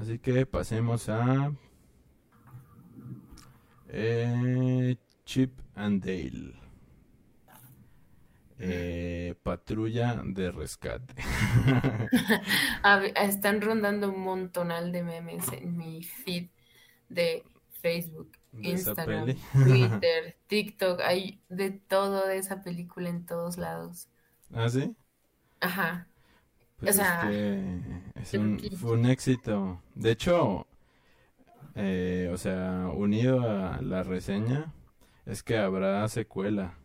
Así que pasemos a eh, Chip and Dale. Eh, patrulla de rescate. están rondando un montonal de memes en mi feed de Facebook, Instagram, Twitter, TikTok. Hay de todo de esa película en todos lados. ¿Ah, sí? Ajá. Pues o sea, fue un éxito. De hecho, eh, o sea, unido a la reseña, es que habrá secuela.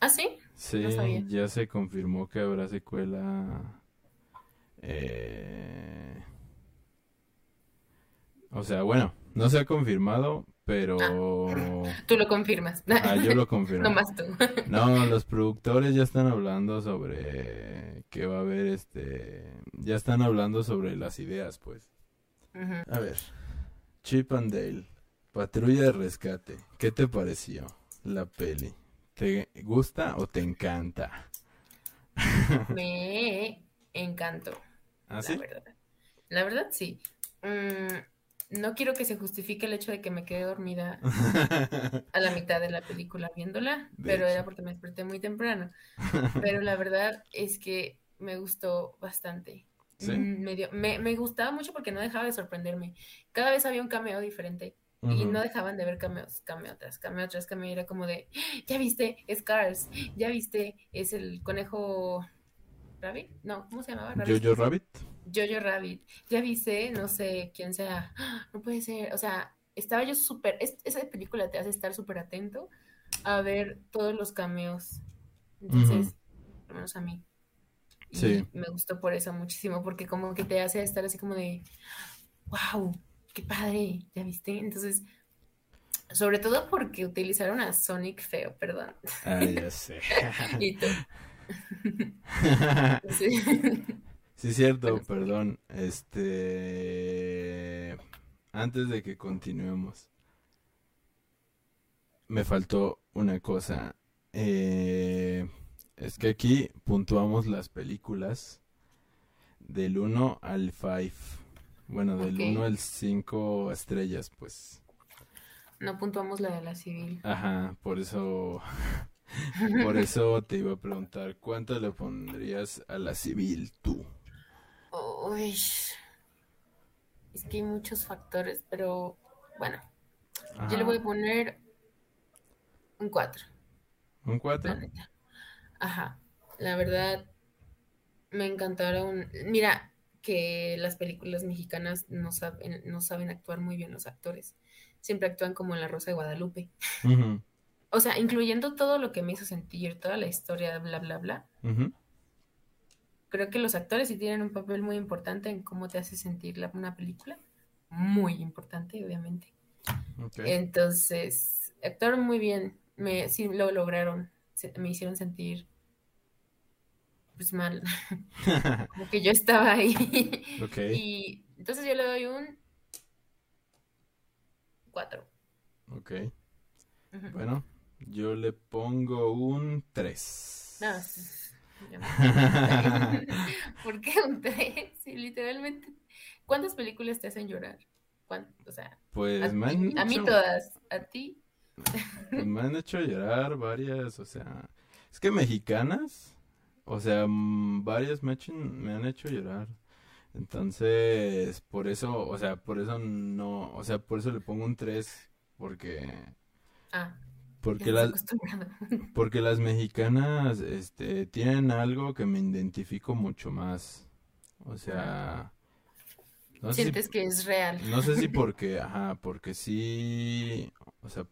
¿Ah, sí? Sí, ya se confirmó que habrá secuela. Eh... O sea, bueno, no se ha confirmado, pero... Ah, tú lo confirmas. Ah, yo lo confirmo. no más tú. no, los productores ya están hablando sobre que va a haber este... Ya están hablando sobre las ideas, pues. A ver, Chip and Dale, Patrulla de Rescate, ¿qué te pareció la peli? ¿Te gusta o te encanta? Me encantó. ¿Ah, sí? La verdad, la verdad sí. Mm, no quiero que se justifique el hecho de que me quedé dormida a la mitad de la película viéndola, pero era porque me desperté muy temprano. Pero la verdad es que me gustó bastante. Mm, me, me, gustaba mucho porque no dejaba de sorprenderme. Cada vez había un cameo diferente y no dejaban de ver cameos, cameo tras cameo tras cameo. Era como de, ya viste, es Cars, ya viste, es el conejo Rabbit, no, ¿cómo se llamaba? Jojo Rabbit. Jojo Rabbit, ya viste, no sé quién sea, no puede ser, o sea, estaba yo súper, esa película te hace estar súper atento a ver todos los cameos. Entonces, al menos a mí. Sí. me gustó por eso muchísimo, porque como que te hace estar así como de, wow, qué padre, ¿ya viste? Entonces, sobre todo porque utilizaron a Sonic feo, perdón. Ah, ya sé. y tú. sí. Sí, cierto, perdón. Este, antes de que continuemos, me faltó una cosa. Eh es que aquí puntuamos las películas del 1 al 5. Bueno, del 1 al 5 estrellas, pues. No puntuamos la de la civil. Ajá, por eso. por eso te iba a preguntar, ¿cuánto le pondrías a la civil tú? Uy. Es que hay muchos factores, pero bueno. Yo le voy a poner un 4. ¿Un 4? Ajá, la verdad me encantaron. Mira, que las películas mexicanas no saben, no saben actuar muy bien los actores. Siempre actúan como en La Rosa de Guadalupe. O sea, incluyendo todo lo que me hizo sentir, toda la historia, bla, bla, bla. Creo que los actores sí tienen un papel muy importante en cómo te hace sentir la, una película. Muy importante, obviamente. Entonces, actuaron muy bien. Me, sí lo lograron. me hicieron sentir pues mal. Como que yo estaba ahí. Y entonces yo le doy un 4. Ok. Bueno, yo le pongo un 3. No, ¿Por qué un 3? Sí, literalmente. ¿Cuántas películas te hacen llorar? O sea, pues a, mí, a mí todas. ¿A ti? Pues me han hecho llorar varias, o sea, es que mexicanas, o sea, mm, varias me, me han hecho llorar. Entonces, por eso, o sea, por eso no, o sea, por eso le pongo un 3, porque... Ah. Porque las, porque las mexicanas este, tienen algo que me identifico mucho más. O sea... No Sientes que es real. No sé si porque, ajá, porque sí, o sea,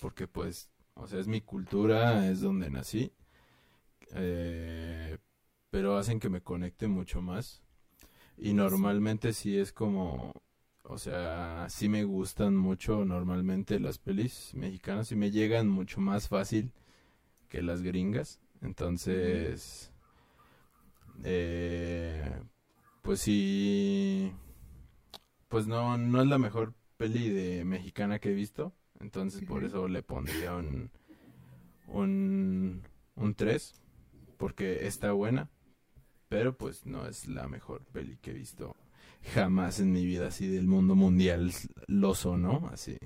porque pues, o sea, es mi cultura, es donde nací. Eh, pero hacen que me conecte mucho más. Y normalmente sí es como, o sea, sí me gustan mucho normalmente las pelis mexicanas y me llegan mucho más fácil que las gringas. Entonces, eh, pues sí, pues no, no es la mejor peli de mexicana que he visto. Entonces por eso le pondría un, un, un 3 porque está buena, pero pues no es la mejor peli que he visto jamás en mi vida así del mundo mundial lo sonó, así.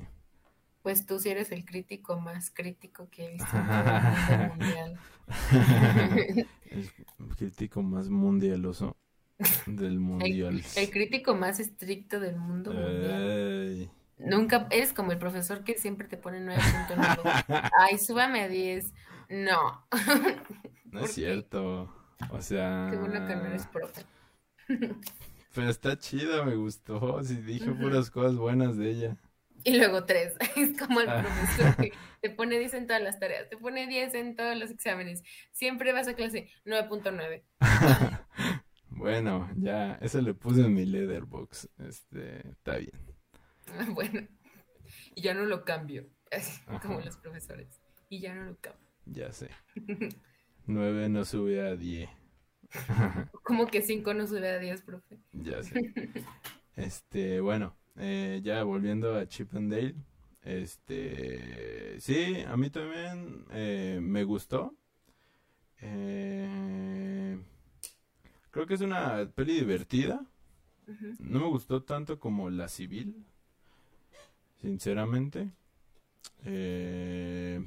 Pues tú sí eres el crítico más crítico que he visto en el mundo mundial. el crítico más mundialoso del mundial. El, crítico más estricto del mundo mundial. Nunca eres como el profesor que siempre te pone 9.9. Ay, súbame a 10. No. No es cierto. O sea. Qué bueno que no eres profe. Pero está chida, me gustó. Si dije puras cosas buenas de ella. Y luego tres. Es como el ah. profesor que te pone 10 en todas las tareas, te pone 10 en todos los exámenes. Siempre vas a clase 9.9. bueno, ya, eso le puse en mi letterbox. Este, está bien. Bueno, y ya no lo cambio, como los profesores. Y ya no lo cambio. Ya sé. 9 no sube a 10. Como que 5 no sube a 10, profe. Ya sé. Este, bueno, eh, ya volviendo a Chip and Dale. Este, sí, a mí también eh, me gustó. Eh, creo que es una peli divertida. No me gustó tanto como La Civil, sinceramente. Eh,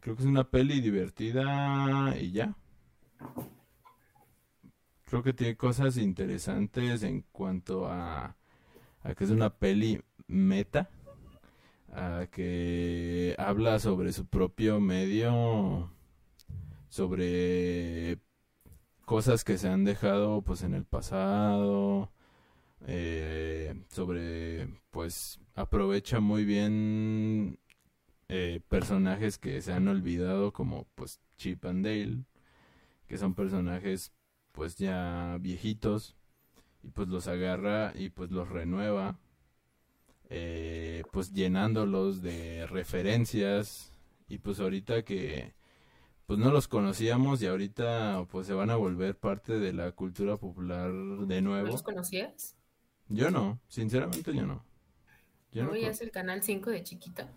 creo que es una peli divertida y ya. Creo que tiene cosas interesantes en cuanto a, que es una peli meta, a que habla sobre su propio medio, sobre cosas que se han dejado pues en el pasado, eh, sobre pues aprovecha muy bien eh, personajes que se han olvidado como pues Chip and Dale, que son personajes pues ya viejitos y pues los agarra y pues los renueva, eh, pues llenándolos de referencias y pues ahorita que pues no los conocíamos y ahorita pues se van a volver parte de la cultura popular de nuevo. ¿No los conocías? Yo no, sinceramente yo no. Yo ¿No, veías el canal 5 de chiquita?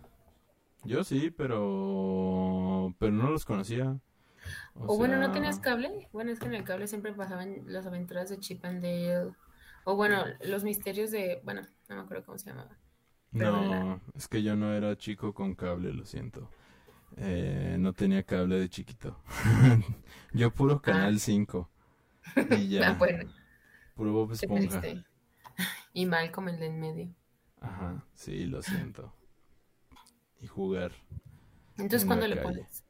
Yo sí, pero pero no los conocía. O, bueno, ¿no tenías cable? Bueno, es que en el cable siempre pasaban las aventuras de Chip and Dale. O bueno, los misterios de... Bueno, no me acuerdo cómo se llamaba. no, es que yo no era chico con cable, lo siento. Eh, no tenía cable de chiquito. yo puro Canal 5. Y ya. Ah, bueno. Puro Bob Esponja. Y Malcolm el de en medio. Ajá, sí, lo siento y jugar. Entonces, ¿cuándo le pones?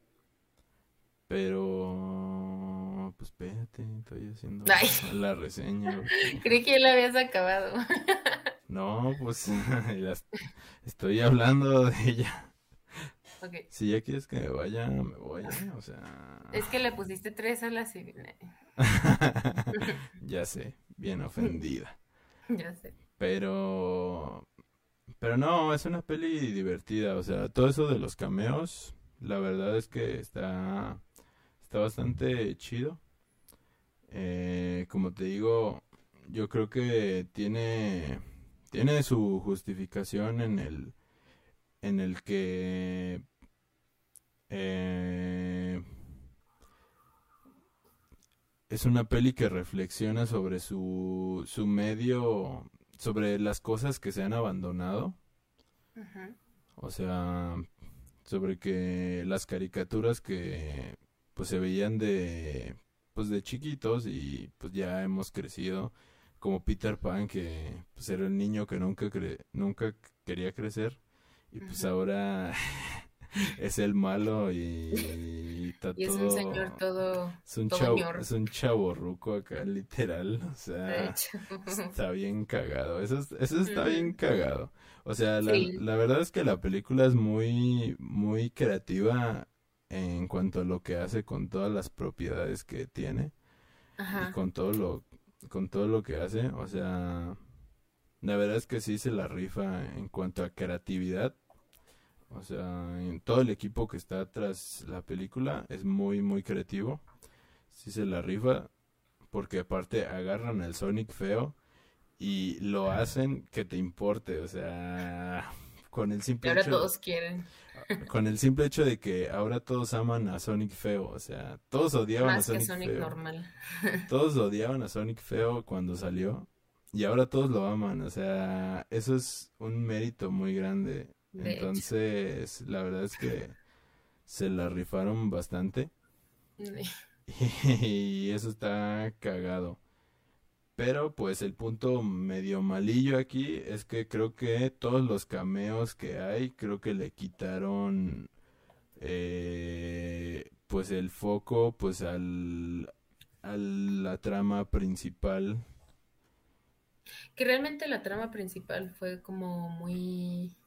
Pero, pues espérate, estoy haciendo la reseña. Creí que ya la habías acabado. no, pues estoy hablando de ella. Si ya quieres que me vaya, me voy, ¿eh? o sea... Es que le pusiste tres a la civil. ya sé, bien ofendida. Ya sé. Pero pero no, es una peli divertida, o sea, todo eso de los cameos, la verdad es que está, está bastante chido. Eh, como te digo, yo creo que tiene, tiene su justificación en el, en el que eh, es una peli que reflexiona sobre su, su medio sobre las cosas que se han abandonado. O sea, sobre que las caricaturas que pues se veían de pues de chiquitos y pues ya hemos crecido. Como Peter Pan que pues era el niño que nunca nunca quería crecer y pues ahora es el malo y, es un señor todo es un chavo es un chavo ruco acá literal o sea está bien cagado eso eso está bien cagado. O sea la, la verdad es que la película es muy muy creativa en cuanto a lo que hace con todas las propiedades que tiene y con todo lo con todo lo que hace o sea la verdad es que sí se la rifa en cuanto a creatividad o sea, en todo el equipo que está tras la película es muy, muy creativo. Sí se la rifa. Porque aparte agarran al Sonic feo y lo hacen que te importe. O sea, con el simple ahora todos quieren. Con el simple hecho de que ahora todos aman a Sonic feo. O sea, todos odiaban a Sonic, Sonic normal. Todos odiaban a Sonic feo cuando salió. y ahora todos lo aman, o sea, eso es un mérito muy grande. Entonces, la verdad es que se la rifaron bastante. y eso está cagado. Pero pues el punto medio malillo aquí es que creo que todos los cameos que hay, creo que le quitaron eh, pues el foco pues al, a la trama principal. Que realmente la trama principal fue como muy...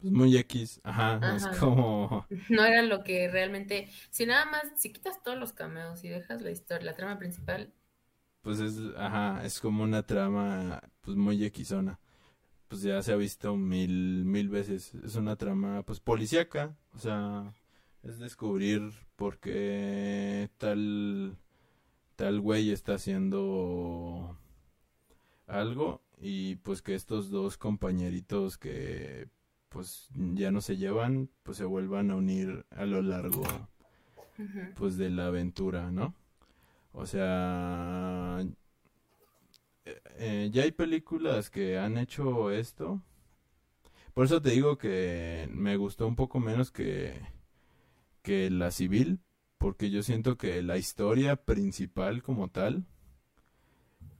Pues muy X, ajá, es como... No era lo que realmente... Si nada más, si quitas todos los cameos y dejas la historia, la trama principal... Pues es, ajá, es como una trama pues muy Xona. Pues ya se ha visto mil, mil veces. Es una trama pues policíaca, o sea, es descubrir por qué tal, tal güey está haciendo algo y pues que estos dos compañeritos que pues ya no se llevan pues se vuelvan a unir a lo largo pues de la aventura no o sea eh, eh, ya hay películas que han hecho esto por eso te digo que me gustó un poco menos que que la civil porque yo siento que la historia principal como tal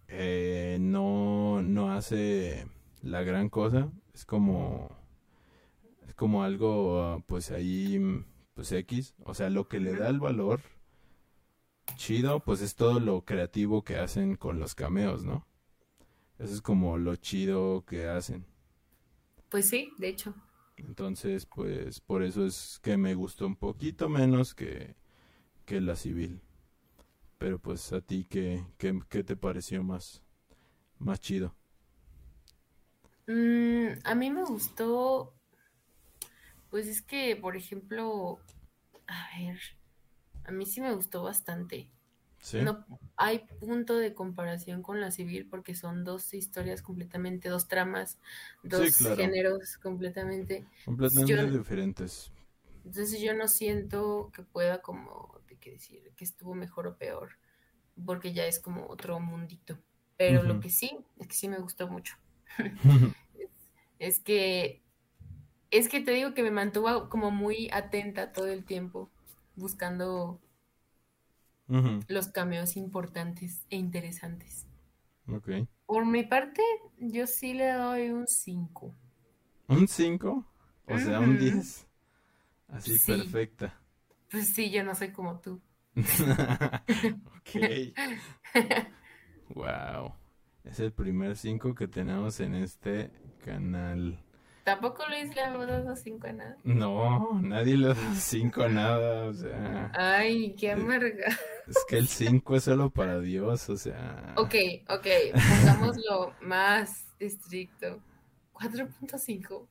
eh, no, no hace la gran cosa. Es como, es como algo, pues ahí, pues X. O sea, lo que le da el valor chido, pues es todo lo creativo que hacen con los cameos, ¿no? Eso es como lo chido que hacen. Pues sí, de hecho. Entonces, pues por eso es que me gustó un poquito menos que, que la civil. Pero pues a ti, ¿qué, qué, te pareció más, más chido? Mm, a mí me gustó, pues es que, por ejemplo, a ver, a mí sí me gustó bastante. ¿Sí? No hay punto de comparación con la civil porque son dos historias completamente, dos tramas, dos géneros completamente. Completamente diferentes. Entonces yo no siento que pueda como que decir que estuvo mejor o peor, porque ya es como otro mundito. Pero lo que sí, es que sí me gustó mucho. es, que, es que te digo que me mantuvo como muy atenta todo el tiempo, buscando los cameos importantes e interesantes. Por mi parte, yo sí le doy un 5. ¿Un 5? O sea, un 10. Así perfecta. Pues sí, yo no soy como tú. ok. wow. Es el primer 5 que tenemos en este canal. ¿Tampoco Luis le ha dado 5 a nada? No, nadie le ha dado 5 a nada, o sea. Ay, qué amarga. Es que el 5 es solo para Dios, o sea. Ok, ok, pongámoslo más estricto. 4.5.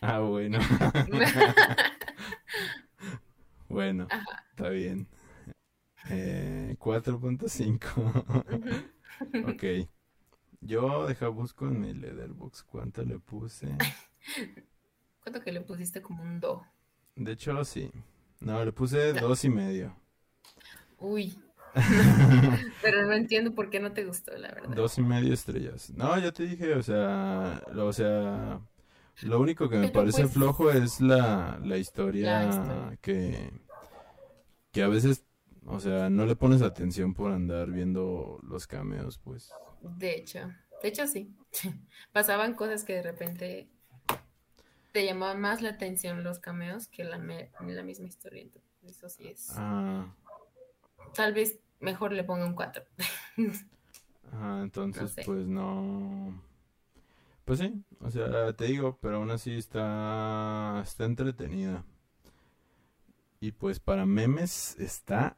Ah, bueno. Bueno, está bien. Eh, 4.5. ok. Yo deja busco en mi Leatherbox cuánto le puse. ¿Cuánto que le pusiste como un do? De hecho, sí. No, le puse dos y medio. Uy. Pero no entiendo por qué no te gustó, la verdad. Dos y medio estrellas. No, ya te dije, o sea, o sea, lo único que me parece pues, flojo es la, la historia, que, que a veces, o sea, no le pones atención por andar viendo los cameos, pues. De hecho, de hecho sí. Pasaban cosas que de repente te llamaban más la atención los cameos que la, la misma historia. Entonces, eso sí es. Ah. Tal vez mejor le ponga un 4. ah, entonces, pues no. Pues sí, o sea, te digo, pero aún así está, está entretenida. Y pues para memes está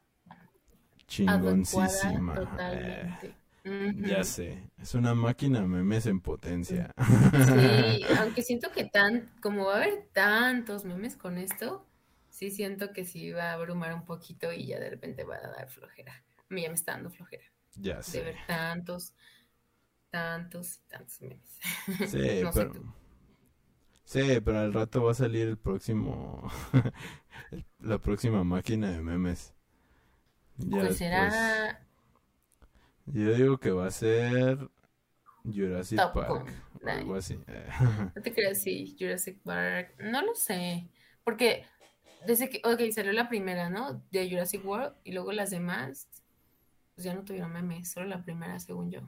chingoncísima. Eh, ya sé, es una máquina memes en potencia. Sí, aunque siento que tan, como va a haber tantos memes con esto, sí siento que sí va a abrumar un poquito y ya de repente va a dar flojera. A mí ya me está dando flojera. Ya sé. De ver tantos tantos y tantos memes. Sí, pero... Sí, pero al rato va a salir el próximo, la próxima máquina de memes. Ya pues será... Yo digo que va a ser Jurassic Park. algo así. no te creas, sí, Jurassic Park. No lo sé. Porque desde que, ok, salió la primera, ¿no? De Jurassic World y luego las demás, pues ya no tuvieron memes, solo la primera, según yo.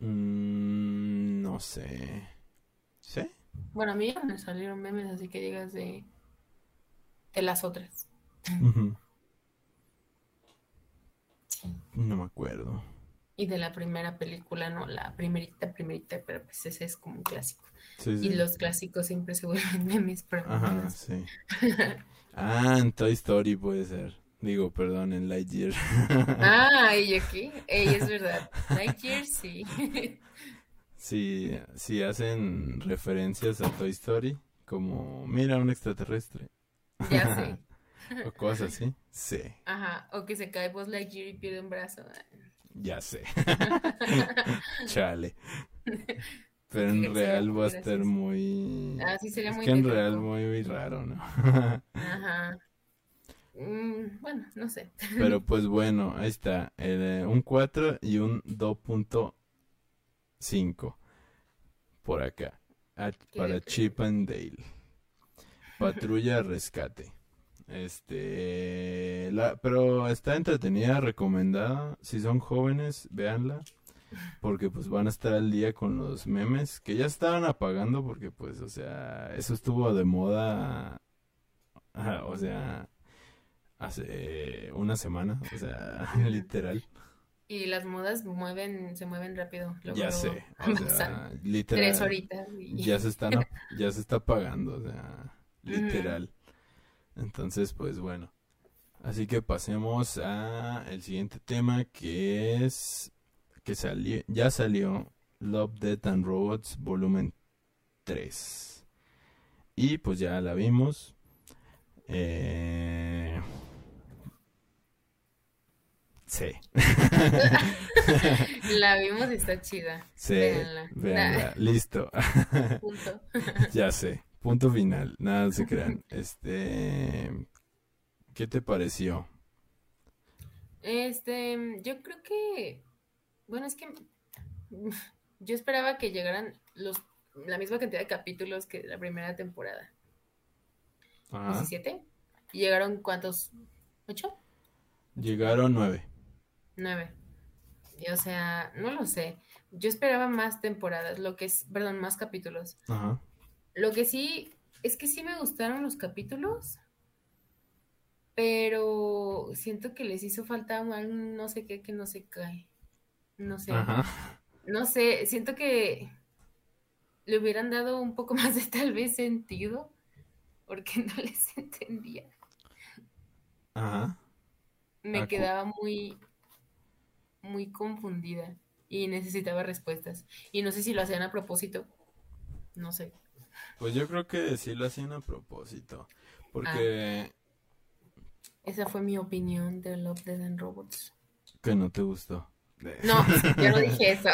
Mm, no sé. ¿Sí? Bueno, a mí ya me salieron memes, así que digas de, de las otras. No me acuerdo. Y de la primera película, no, la primerita, primerita, pero pues ese es como un clásico. Y los clásicos siempre se vuelven memes, pero Ajá, sí. ah, en Toy Story puede ser. Digo, perdón, en Lightyear. ah, y aquí, Ey, es verdad. Lightyear sí. sí, sí hacen referencias a Toy Story, como, mira, un extraterrestre. Ya sé. o cosas así. Sí. Ajá, o que se cae Buzz Lightyear y pierde un brazo. Ya sé. Chale. Pero en real va a estar muy... Ah, sí, sería muy... que en real muy, muy raro, ¿no? Ajá. Mm, bueno, no sé. Pero pues bueno, ahí está. Eh, un 4 y un 2.5 por acá. para Chip and Dale. Patrulla Rescate. Este, la, pero está entretenida, recomendada. Si son jóvenes, véanla. Porque pues van a estar al día con los memes que ya estaban apagando porque pues, o sea, eso estuvo de moda, o sea, hace una semana, o sea, literal. Y las modas mueven, se mueven rápido. ya sé, o sea, literal. Tres horitas. Ya se están, ya se está apagando, o sea, literal. Entonces, pues bueno. Así que pasemos a el siguiente tema que es que salió, ya salió Love, Death and Robots volumen 3. Y pues ya la vimos. Eh... Sí. la vimos y está chida. Sí. Véanla. Listo. Punto. ya sé. Punto final. Nada se crean. Este. ¿Qué te pareció? Este. Yo creo que bueno, es que yo esperaba que llegaran los la misma cantidad de capítulos que la primera temporada. Ajá. ¿17? ¿Y llegaron cuántos? ¿Ocho? Llegaron nueve. Nueve. o sea, no lo sé. Yo esperaba más temporadas, lo que es, perdón, más capítulos. Ajá. Lo que sí, es que sí me gustaron los capítulos, pero siento que les hizo falta un no sé qué que no se cae. No sé. No sé, siento que le hubieran dado un poco más de tal vez sentido, porque no les entendía. Ajá. Me quedaba muy, muy confundida y necesitaba respuestas. Y no sé si lo hacían a propósito. No sé. Pues yo creo que sí lo hacían a propósito. Porque. Ah. Esa fue mi opinión de Love, Dead and Robots. Que no te gustó. No, yo no dije eso.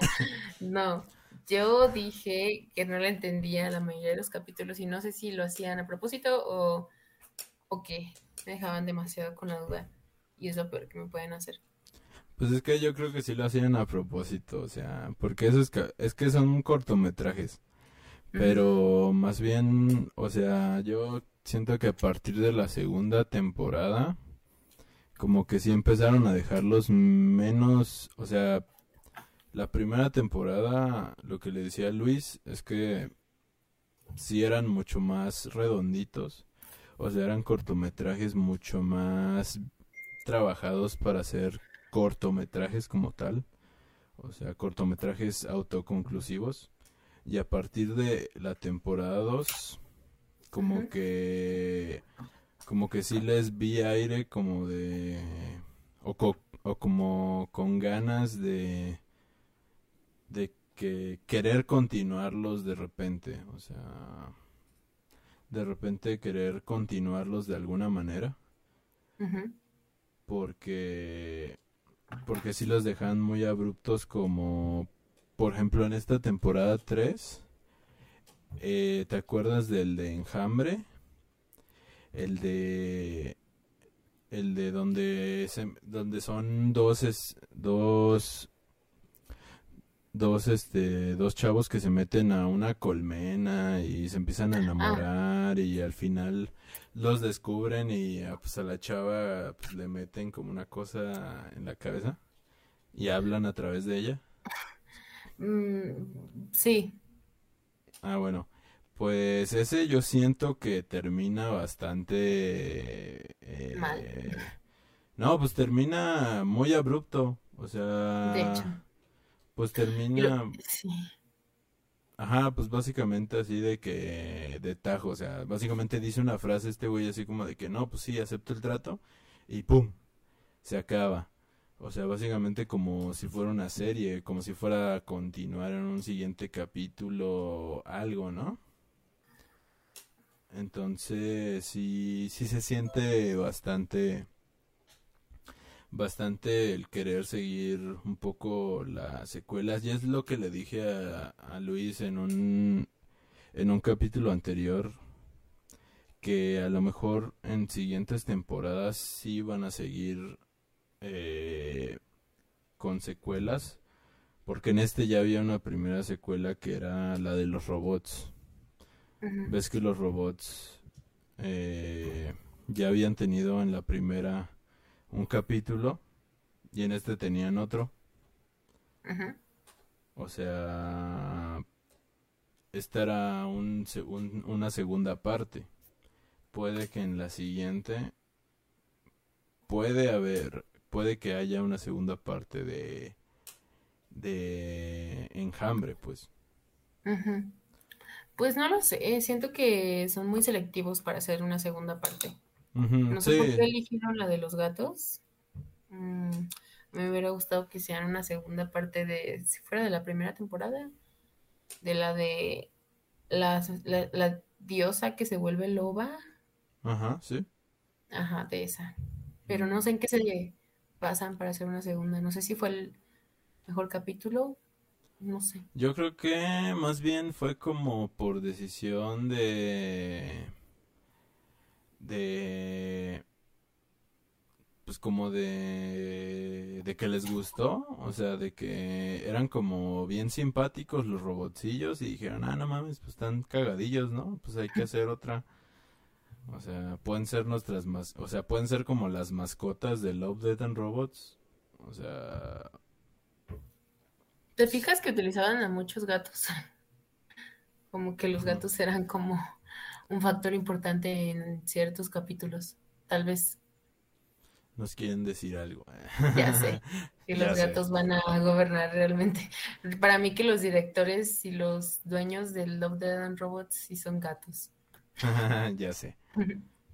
no, yo dije que no la entendía la mayoría de los capítulos y no sé si lo hacían a propósito o, o qué. Me dejaban demasiado con la duda y es lo peor que me pueden hacer. Pues es que yo creo que sí lo hacían a propósito, o sea, porque eso es que, es que son cortometrajes. Pero más bien, o sea, yo siento que a partir de la segunda temporada como que sí empezaron a dejarlos menos, o sea, la primera temporada, lo que le decía Luis es que sí eran mucho más redonditos, o sea, eran cortometrajes mucho más trabajados para hacer cortometrajes como tal, o sea, cortometrajes autoconclusivos. Y a partir de la temporada 2, como que como que sí les vi aire como de o, o como con ganas de de que querer continuarlos de repente, o sea, de repente querer continuarlos de alguna manera. Porque porque sí los dejan muy abruptos como por ejemplo en esta temporada 3 eh, ¿te acuerdas del de Enjambre? el de el de donde donde son dos dos dos este dos chavos que se meten a una colmena y se empiezan a Ah. enamorar y al final los descubren y ah, pues a la chava pues le meten como una cosa en la cabeza y hablan a través de ella. Mm, sí, Ah, bueno. Pues ese yo siento que termina bastante mal. eh, no, pues termina muy abrupto. O De sea, hecho. pues termina sí. Ajá, pues básicamente así de que de tajo, o sea, básicamente dice una frase este güey así como de que no, pues sí, acepto el trato y ¡pum! Se acaba. O sea, básicamente como si fuera una serie, como si fuera a continuar en un siguiente capítulo algo, ¿no? Entonces, sí, sí se siente bastante, bastante el querer seguir un poco las secuelas. Y es lo que le dije a, a Luis en un, en un capítulo anterior, que a lo mejor en siguientes temporadas sí van a seguir eh, con secuelas, porque en este ya había una primera secuela que era la de los robots. Ves que los robots eh, ya habían tenido en la primera un capítulo y en este tenían otro. O sea, esta era un, un- una segunda parte. Puede que en la siguiente puede haber, puede que haya una segunda parte de de Enjambre, pues. Pues no lo sé, siento que son muy selectivos para hacer una segunda parte. No sé por qué eligieron la de los gatos. Mm, me hubiera gustado que hicieran una segunda parte de, si fuera de la primera temporada, de la de la, la, la diosa que se vuelve loba. Ajá, sí. Ajá, de esa. Pero no sé en qué se basan para hacer una segunda. No sé si fue el mejor capítulo. No sé. Yo creo que más bien fue como por decisión de de pues como de de que les gustó, o sea, de que eran como bien simpáticos los robotcillos y dijeron, "Ah, no mames, pues están cagadillos, ¿no? Pues hay que hacer otra." O sea, pueden ser nuestras mas, o sea, pueden ser como las mascotas de Love, Death and Robots. O sea, ¿Te fijas que utilizaban a muchos gatos? Como que los gatos eran como un factor importante en ciertos capítulos. Tal vez, nos quieren decir algo. ya sé, que Ya los sé. gatos van a gobernar realmente. Para mí que los directores y los dueños del Love, Death and Robots sí son gatos. Ya sé.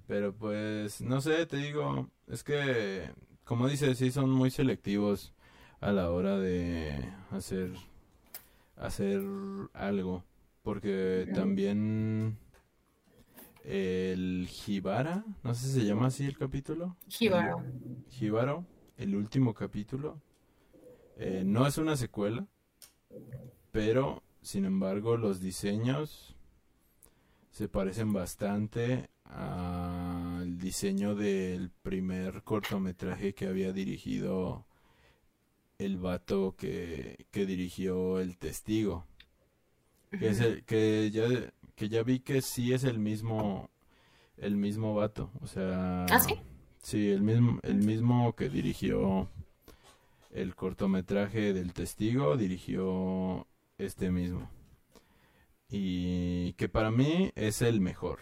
Pero pues, no sé, te digo, es que, como dices, sí son muy selectivos a la hora de hacer, hacer algo. Porque también el Jibara, no sé si se llama así el capítulo. El Jíbaro. Jíbaro, el último capítulo, eh, no es una secuela, pero sin embargo los diseños se parecen bastante al diseño del primer cortometraje que había dirigido el vato que, que dirigió El Testigo. Que es el, que ya, que ya vi que sí es el mismo, el mismo vato. O sea, ¿Ah, sí? sí, el mismo, el mismo que dirigió el cortometraje del Testigo, dirigió este mismo. Y que para mí es el mejor.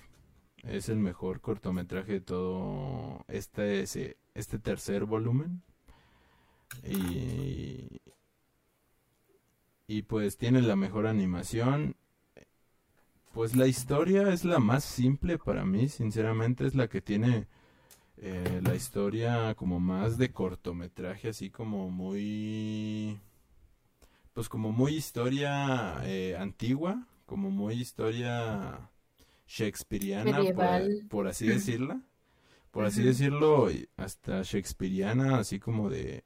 Es el mejor cortometraje de todo este, este tercer volumen. Y, y pues tiene la mejor animación. Pues la historia es la más simple para mí, sinceramente es la que tiene eh, la historia como más de cortometraje, así como muy, pues como muy historia eh, antigua, como muy historia shakespeariana, por, así decirla, por así decirlo, hasta shakespeariana, así como de,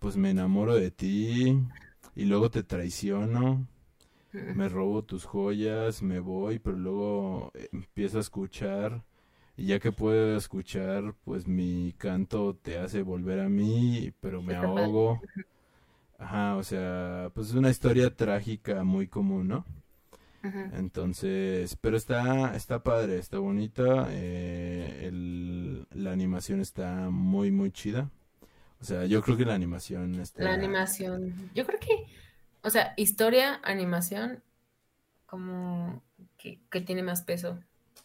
pues me enamoro de ti y luego te traiciono me robo tus joyas, me voy, pero luego eh, empiezo a escuchar y ya que puedo escuchar, pues mi canto te hace volver a mí, pero me ahogo Ajá, o sea, pues es una historia trágica muy común, ¿no? Entonces, pero está, está padre, está bonita, eh, el, la animación está muy, muy chida. O sea, yo creo que la animación está... La animación, yo creo que, o sea, historia, animación, como que, que tiene más peso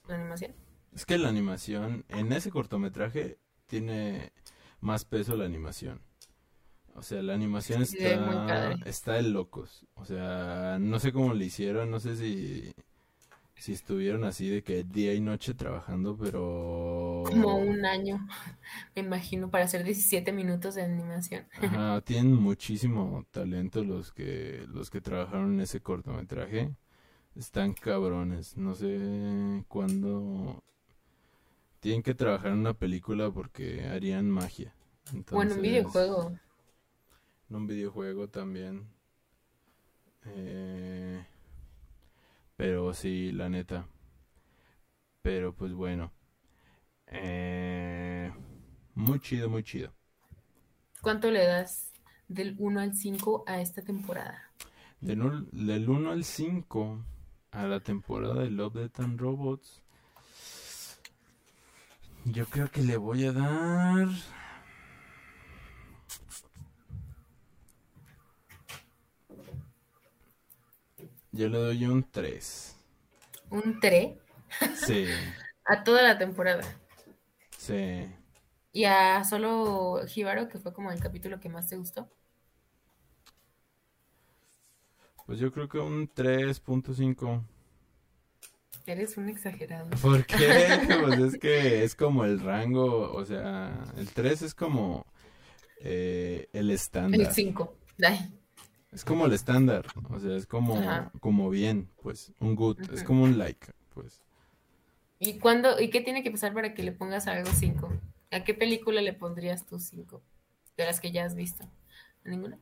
la animación. Es que la animación, en ese cortometraje, tiene más peso la animación. O sea, la animación está, está de locos. O sea, no sé cómo le hicieron, no sé si, si estuvieron así de que día y noche trabajando, pero... Como un año, me imagino, para hacer 17 minutos de animación. Ajá, tienen muchísimo talento los que, los que trabajaron en ese cortometraje. Están cabrones, no sé cuándo tienen que trabajar en una película porque harían magia. bueno, un videojuego en un videojuego también. Eh, pero sí, la neta. Pero pues bueno. Eh, muy chido, muy chido. ¿Cuánto le das del 1 al 5 a esta temporada? Del, del 1 al 5 a la temporada de Love, Death and Robots. Yo creo que le voy a dar Yo le doy un 3. ¿Un 3? Sí. a toda la temporada. Sí. ¿Y a solo Hibaro, que fue como el capítulo que más te gustó? Pues yo creo que un 3.5. Eres un exagerado. ¿Por qué? pues es que es como el rango, o sea, el 3 es como eh, el estándar. El 5. Es como el estándar, o sea, es como, como bien, pues, un good, es como un like, pues. ¿Y cuándo, y qué tiene que pasar para que le pongas algo 5? ¿A qué película le pondrías tú 5? De las que ya has visto. ¿A ninguna?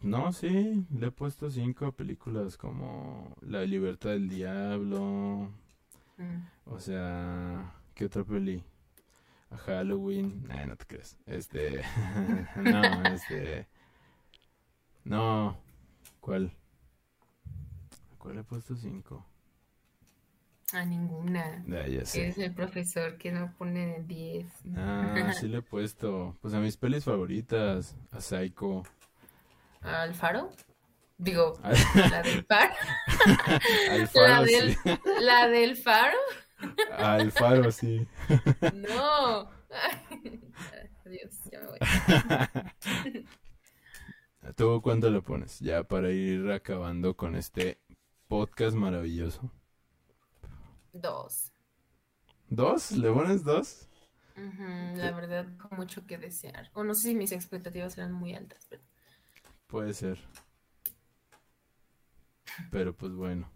No, sí, le he puesto 5 películas como La Libertad del Diablo. Mm. O sea, ¿qué otra peli? A Halloween. Nah, no te crees. Este. no, este. No, ¿Cuál? ¿Cuál he puesto cinco? A ninguna. Ya, ya sé. Eres el profesor que no pone 10. Ah, sí le he puesto. Pues a mis pelis favoritas. A Psycho. ¿Al faro? Digo, la del faro. Al faro la, del, ¿La del faro? Al faro, sí. No. Adiós, ya me voy. ¿Tú cuánto le pones? Ya para ir acabando con este podcast maravilloso. Dos. ¿Dos? ¿Le pones dos? la verdad, con mucho que desear. O no sé si mis expectativas eran muy altas, pero... Puede ser. Pero pues bueno.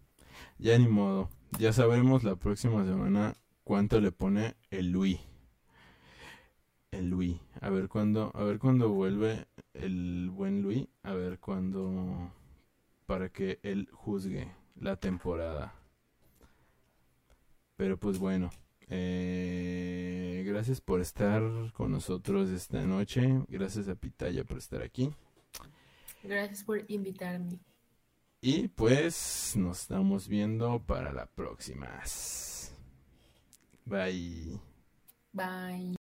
Ya ni modo. Ya sabremos la próxima semana cuánto le pone el Luis el Luis. A ver cuándo, a ver cuándo vuelve el buen Luis, a ver cuándo para que él juzgue la temporada. Pero pues bueno, eh, gracias por estar con nosotros esta noche. Gracias a Pitaya por estar aquí. Gracias por invitarme. Y pues nos estamos viendo para la próxima. Bye. Bye.